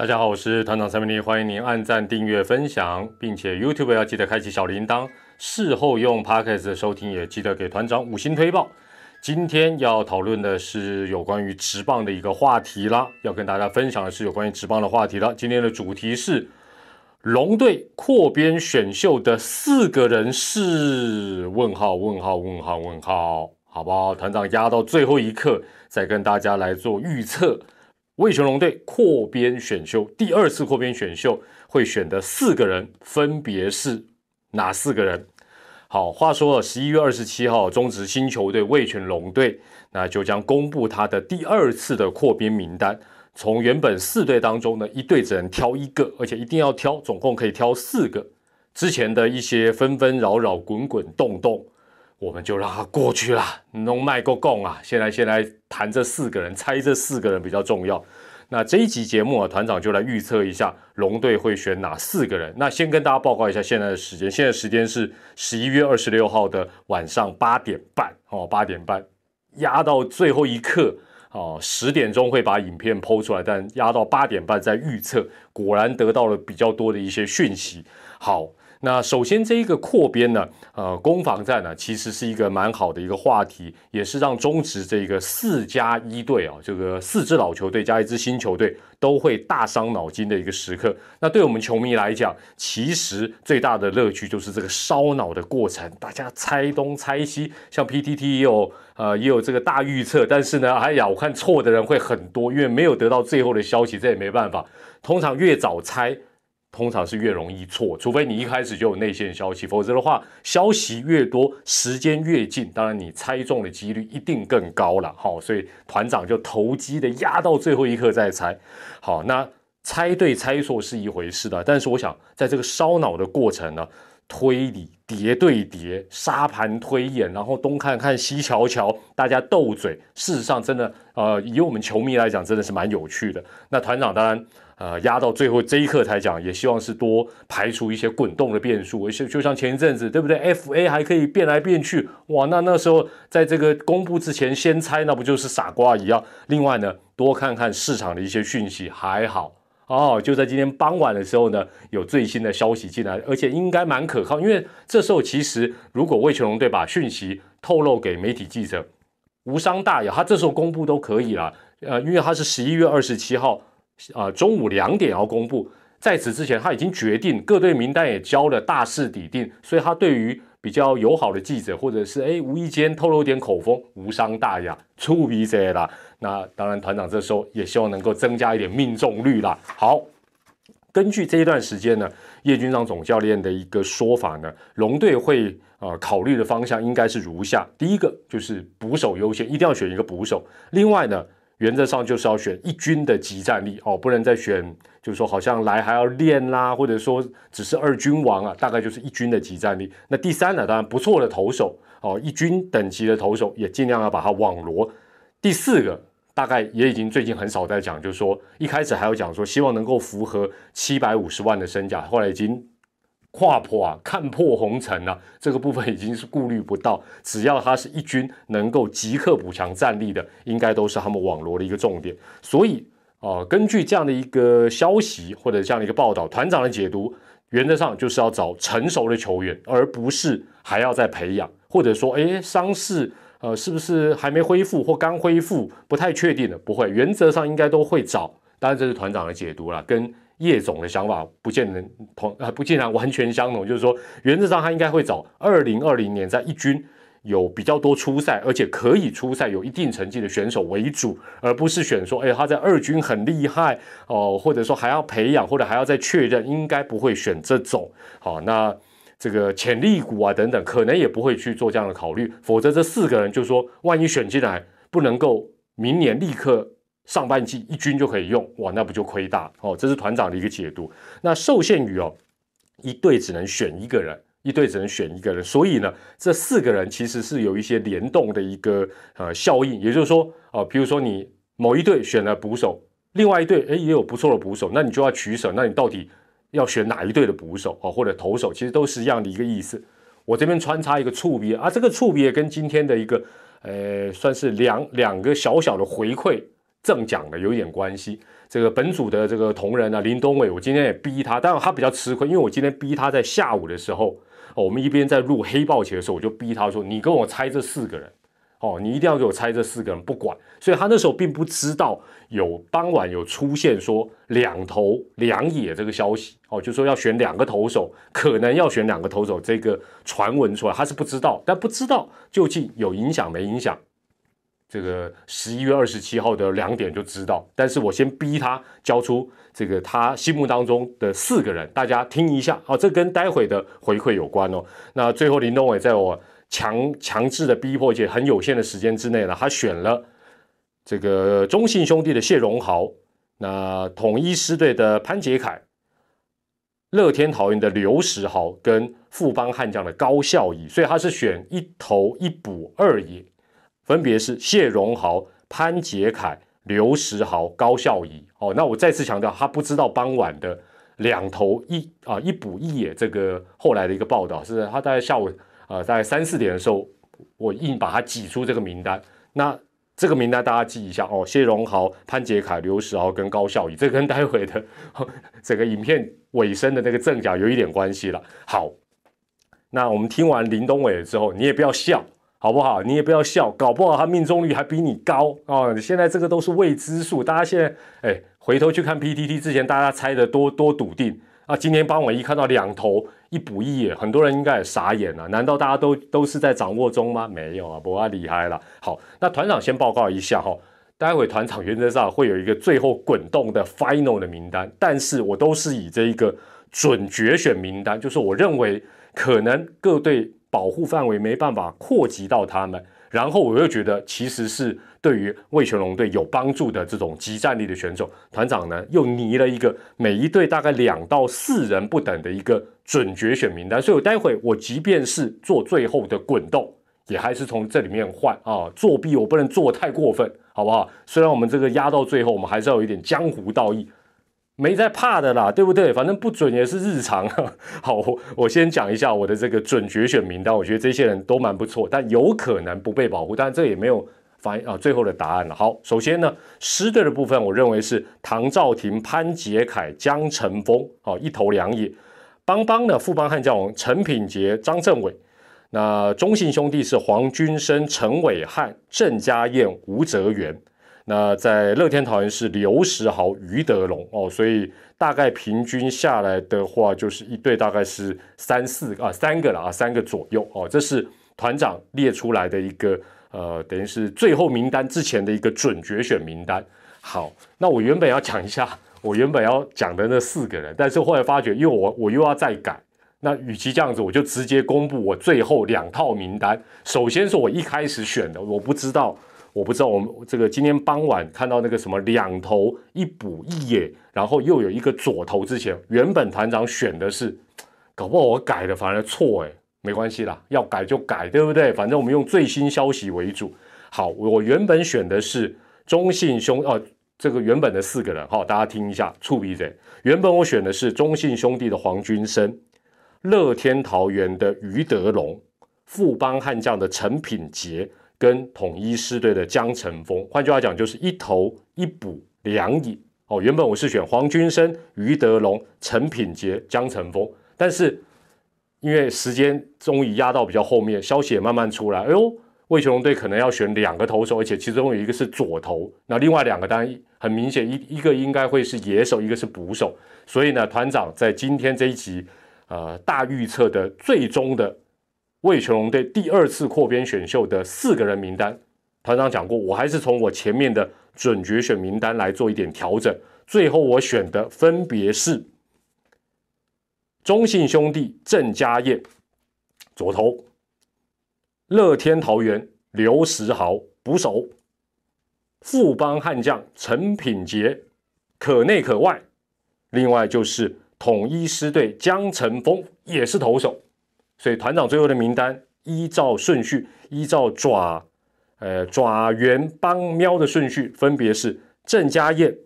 大家好，我是团长陈明利，欢迎您按赞、订阅、分享，并且 YouTube 要记得开启小铃铛。事后用 Podcast 的收听也记得给团长五星推报。今天要讨论的是有关于职棒的一个话题啦，要跟大家分享的是有关于职棒的话题了。今天的主题是龙队扩编选秀的四个人是问号问号问号问号，好不好？团长压到最后一刻再跟大家来做预测。魏全龙队扩编选秀，第二次扩编选秀会选的四个人分别是哪四个人？好，话说十一月二十七号，中职新球队魏全龙队那就将公布他的第二次的扩编名单。从原本四队当中呢，一队只能挑一个，而且一定要挑，总共可以挑四个。之前的一些纷纷扰扰、滚滚动动，我们就让它过去了。弄麦够共啊！现在先来谈这四个人，猜这四个人比较重要。那这一集节目啊，团长就来预测一下龙队会选哪四个人。那先跟大家报告一下现在的时间，现在时间是十一月二十六号的晚上八点半哦，八点半压到最后一刻哦，十点钟会把影片剖出来，但压到八点半再预测，果然得到了比较多的一些讯息。好。那首先这一个扩编呢，呃，攻防战呢，其实是一个蛮好的一个话题，也是让中职这个四加一队啊，这个四支老球队加一支新球队都会大伤脑筋的一个时刻。那对我们球迷来讲，其实最大的乐趣就是这个烧脑的过程，大家猜东猜西，像 PTT 也有呃也有这个大预测，但是呢，哎呀，我看错的人会很多，因为没有得到最后的消息，这也没办法。通常越早猜。通常是越容易错，除非你一开始就有内线消息，否则的话，消息越多，时间越近，当然你猜中的几率一定更高了。好，所以团长就投机的压到最后一刻再猜。好，那猜对猜错是一回事的，但是我想在这个烧脑的过程呢，推理叠对叠，沙盘推演，然后东看看西瞧瞧，大家斗嘴，事实上真的，呃，以我们球迷来讲，真的是蛮有趣的。那团长当然。呃，压到最后这一刻才讲，也希望是多排除一些滚动的变数，而且就像前一阵子，对不对？F A 还可以变来变去，哇，那那时候在这个公布之前先猜，那不就是傻瓜一样？另外呢，多看看市场的一些讯息，还好哦。就在今天傍晚的时候呢，有最新的消息进来，而且应该蛮可靠，因为这时候其实如果魏全龙队把讯息透露给媒体记者，无伤大雅，他这时候公布都可以了。呃，因为他是十一月二十七号。啊，中午两点要公布，在此之前他已经决定各队名单也交了，大势底定，所以他对于比较友好的记者或者是哎无意间透露点口风，无伤大雅，出鼻子啦。那当然，团长这时候也希望能够增加一点命中率啦。好，根据这一段时间呢，叶军章总教练的一个说法呢，龙队会呃考虑的方向应该是如下：第一个就是捕手优先，一定要选一个捕手；另外呢。原则上就是要选一军的集战力哦，不能再选，就是说好像来还要练啦，或者说只是二军王啊，大概就是一军的集战力。那第三呢，当然不错的投手哦，一军等级的投手也尽量要把它网罗。第四个大概也已经最近很少在讲，就是说一开始还有讲说希望能够符合七百五十万的身价，后来已经。跨破啊，看破红尘啊，这个部分已经是顾虑不到。只要他是一军能够即刻补强战力的，应该都是他们网罗的一个重点。所以啊，根据这样的一个消息或者这样的一个报道，团长的解读，原则上就是要找成熟的球员，而不是还要再培养，或者说，哎，伤势呃是不是还没恢复或刚恢复，不太确定的，不会，原则上应该都会找。当然，这是团长的解读了，跟。叶总的想法不见能同啊，不尽然完全相同。就是说，原则上他应该会找二零二零年在一军有比较多出赛，而且可以出赛有一定成绩的选手为主，而不是选说，哎，他在二军很厉害哦，或者说还要培养，或者还要再确认，应该不会选这种。好，那这个潜力股啊等等，可能也不会去做这样的考虑。否则这四个人就说，万一选进来不能够明年立刻。上半季一军就可以用哇，那不就亏大哦？这是团长的一个解读。那受限于哦，一队只能选一个人，一队只能选一个人，所以呢，这四个人其实是有一些联动的一个呃效应。也就是说啊，比如说你某一队选了捕手，另外一队诶也有不错的捕手，那你就要取舍。那你到底要选哪一队的捕手啊，或者投手，其实都是一样的一个意思。我这边穿插一个触别啊，这个触别跟今天的一个呃，算是两两个小小的回馈。正奖的有一点关系。这个本组的这个同仁啊，林东伟，我今天也逼他，当然他比较吃亏，因为我今天逼他在下午的时候，哦，我们一边在录黑豹棋的时候，我就逼他说：“你跟我猜这四个人，哦，你一定要给我猜这四个人，不管。”所以他那时候并不知道有傍晚有出现说两投两野这个消息，哦，就说要选两个投手，可能要选两个投手这个传闻出来，他是不知道，但不知道究竟有影响没影响。这个十一月二十七号的两点就知道，但是我先逼他交出这个他心目当中的四个人，大家听一下哦，这跟待会的回馈有关哦。那最后林东伟在我强强制的逼迫且很有限的时间之内呢，他选了这个中信兄弟的谢荣豪，那统一狮队的潘杰凯，乐天桃园的刘时豪跟富邦悍将的高孝义，所以他是选一头一补二野。分别是谢荣豪、潘杰凯、刘时豪、高孝仪。哦，那我再次强调，他不知道傍晚的两头一啊一补一野这个后来的一个报道，是他大概下午呃大概三四点的时候，我硬把他挤出这个名单。那这个名单大家记一下哦，谢荣豪、潘杰凯、刘时豪跟高孝仪，这跟待会的 整个影片尾声的那个正甲有一点关系了。好，那我们听完林东伟之后，你也不要笑。好不好？你也不要笑，搞不好他命中率还比你高哦。现在这个都是未知数，大家现在哎，回头去看 PTT 之前大家猜的多多笃定啊。今天傍晚一看到两头一补一，很多人应该也傻眼了。难道大家都都是在掌握中吗？没有啊，不要厉害了。好，那团长先报告一下哈，待会团长原则上会有一个最后滚动的 final 的名单，但是我都是以这一个准决选名单，就是我认为可能各队。保护范围没办法扩及到他们，然后我又觉得其实是对于魏全龙队有帮助的这种集战力的选手，团长呢又拟了一个每一队大概两到四人不等的一个准决选名单，所以我待会我即便是做最后的滚动，也还是从这里面换啊，作弊我不能做太过分，好不好？虽然我们这个压到最后，我们还是要有一点江湖道义。没在怕的啦，对不对？反正不准也是日常。好，我先讲一下我的这个准决选名单，我觉得这些人都蛮不错，但有可能不被保护，但这也没有反啊最后的答案了。好，首先呢，师队的部分，我认为是唐兆廷、潘杰凯、江晨峰，好一头两野。邦邦呢，富邦悍将陈品杰、张政伟。那中信兄弟是黄君生、陈伟汉、郑家燕、吴泽元。那在乐天桃园是刘时豪、余德龙哦，所以大概平均下来的话，就是一队大概是三四啊三个了啊三个左右哦，这是团长列出来的一个呃，等于是最后名单之前的一个准决选名单。好，那我原本要讲一下我原本要讲的那四个人，但是后来发觉，因为我我又要再改，那与其这样子，我就直接公布我最后两套名单。首先是我一开始选的，我不知道。我不知道，我们这个今天傍晚看到那个什么两头一补一野，然后又有一个左头，之前原本团长选的是，搞不好我改的反而错哎，没关系啦，要改就改，对不对？反正我们用最新消息为主。好，我原本选的是中信兄哦，这个原本的四个人哈，大家听一下，触鼻嘴。原本我选的是中信兄弟的黄君生，乐天桃园的余德龙，富邦悍将的陈品杰。跟统一师队的江晨峰，换句话讲就是一头一补两野哦。原本我是选黄君生、余德龙、陈品杰、江晨峰，但是因为时间终于压到比较后面，消息也慢慢出来，哎呦，魏雄龙队可能要选两个投手，而且其中有一个是左投，那另外两个当然很明显一一个应该会是野手，一个是捕手，所以呢，团长在今天这一集呃大预测的最终的。魏全龙队第二次扩编选秀的四个人名单，团长讲过，我还是从我前面的准决选名单来做一点调整。最后我选的分别是中信兄弟郑家燕左投，乐天桃园刘时豪捕手，富邦悍将陈品杰可内可外，另外就是统一师队江晨峰也是投手。所以团长最后的名单依照顺序，依照爪，呃爪圆帮喵的顺序，分别是郑家燕、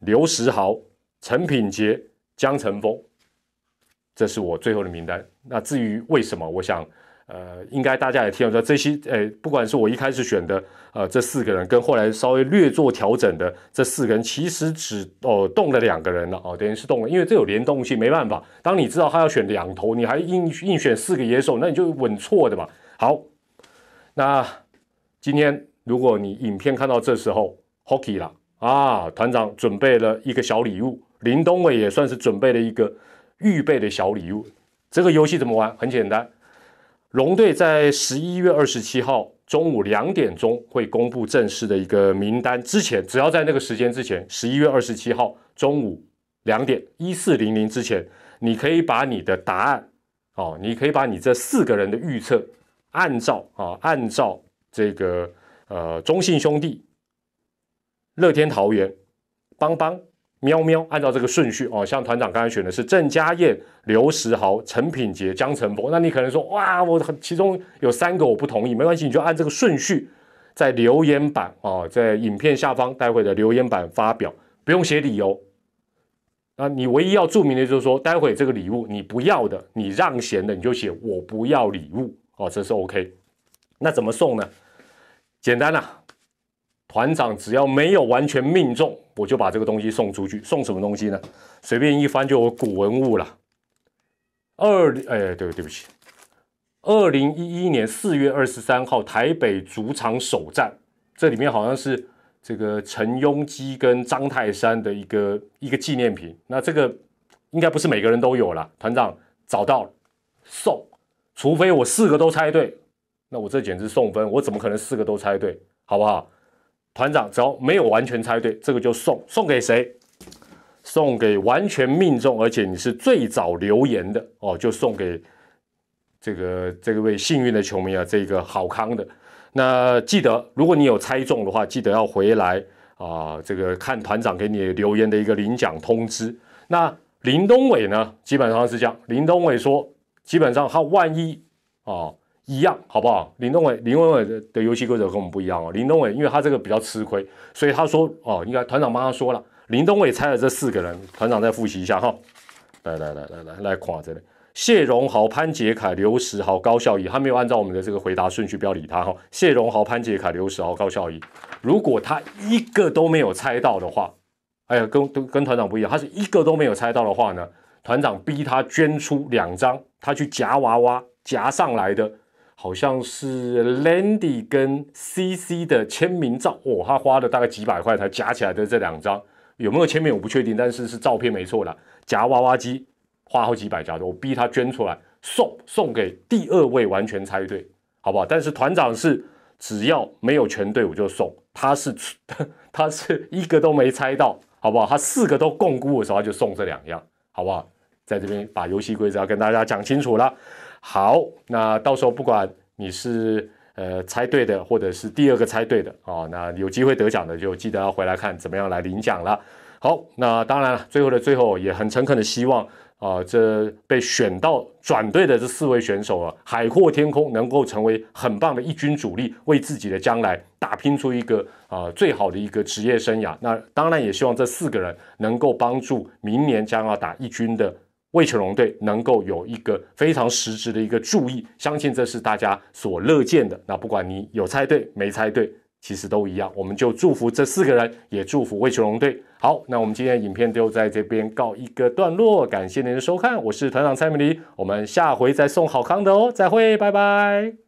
刘石豪、陈品杰、江晨峰，这是我最后的名单。那至于为什么，我想，呃，应该大家也听得出这些，诶，不管是我一开始选的，呃，这四个人跟后来稍微略做调整的这四个人，其实只哦动了两个人了哦，等于是动了，因为这有联动性，没办法。当你知道他要选两头，你还硬硬选四个野手，那你就稳错的嘛。好，那今天如果你影片看到这时候，Hockey 了啊，团长准备了一个小礼物，林东伟也算是准备了一个预备的小礼物。这个游戏怎么玩？很简单。龙队在十一月二十七号中午两点钟会公布正式的一个名单。之前只要在那个时间之前，十一月二十七号中午两点一四零零之前，你可以把你的答案，哦，你可以把你这四个人的预测，按照啊，按照这个呃中信兄弟、乐天桃园、邦邦。喵喵，按照这个顺序哦，像团长刚才选的是郑家燕、刘石豪、陈品杰、江晨博，那你可能说哇，我其中有三个我不同意，没关系，你就按这个顺序在留言板哦，在影片下方待会的留言板发表，不用写理由。那你唯一要注明的就是说，待会这个礼物你不要的，你让贤的，你就写我不要礼物哦，这是 OK。那怎么送呢？简单啊。团长只要没有完全命中，我就把这个东西送出去。送什么东西呢？随便一翻就有古文物了。二哎，对对不起，二零一一年四月二十三号台北主场首战，这里面好像是这个陈庸基跟张泰山的一个一个纪念品。那这个应该不是每个人都有了。团长找到，送。除非我四个都猜对，那我这简直送分。我怎么可能四个都猜对？好不好？团长只要没有完全猜对，这个就送送给谁？送给完全命中，而且你是最早留言的哦，就送给这个这位幸运的球迷啊，这个好康的。那记得，如果你有猜中的话，记得要回来啊，这个看团长给你留言的一个领奖通知。那林东伟呢，基本上是这样。林东伟说，基本上他万一啊。一样好不好？林东伟，林东伟的的游戏规则跟我们不一样哦。林东伟，因为他这个比较吃亏，所以他说哦，应该团长帮他说了。林东伟猜了这四个人，团长再复习一下哈。来来来来来来，夸这里，谢荣豪、潘杰凯、刘石豪、高孝仪，他没有按照我们的这个回答顺序，不要理他哈。谢荣豪、潘杰凯、刘石豪、高孝仪，如果他一个都没有猜到的话，哎呀，跟跟跟团长不一样，他是一个都没有猜到的话呢，团长逼他捐出两张他去夹娃娃夹上来的。好像是 Landy 跟 CC 的签名照哦，他花了大概几百块才夹起来的这两张，有没有签名我不确定，但是是照片没错啦。夹娃娃机花好几百夹的，我逼他捐出来送送给第二位完全猜对，好不好？但是团长是只要没有全对我就送，他是 他是一个都没猜到，好不好？他四个都共估的时候他就送这两样，好不好？在这边把游戏规则要跟大家讲清楚了。好，那到时候不管你是呃猜对的，或者是第二个猜对的哦，那有机会得奖的就记得要回来看怎么样来领奖了。好，那当然了，最后的最后也很诚恳的希望啊，这被选到转队的这四位选手啊，海阔天空，能够成为很棒的一军主力，为自己的将来打拼出一个啊最好的一个职业生涯。那当然也希望这四个人能够帮助明年将要打一军的。魏球龙队能够有一个非常实质的一个注意，相信这是大家所乐见的。那不管你有猜对没猜对，其实都一样。我们就祝福这四个人，也祝福魏球龙队。好，那我们今天的影片就在这边告一个段落，感谢您的收看，我是团长蔡明黎，我们下回再送好康的哦，再会，拜拜。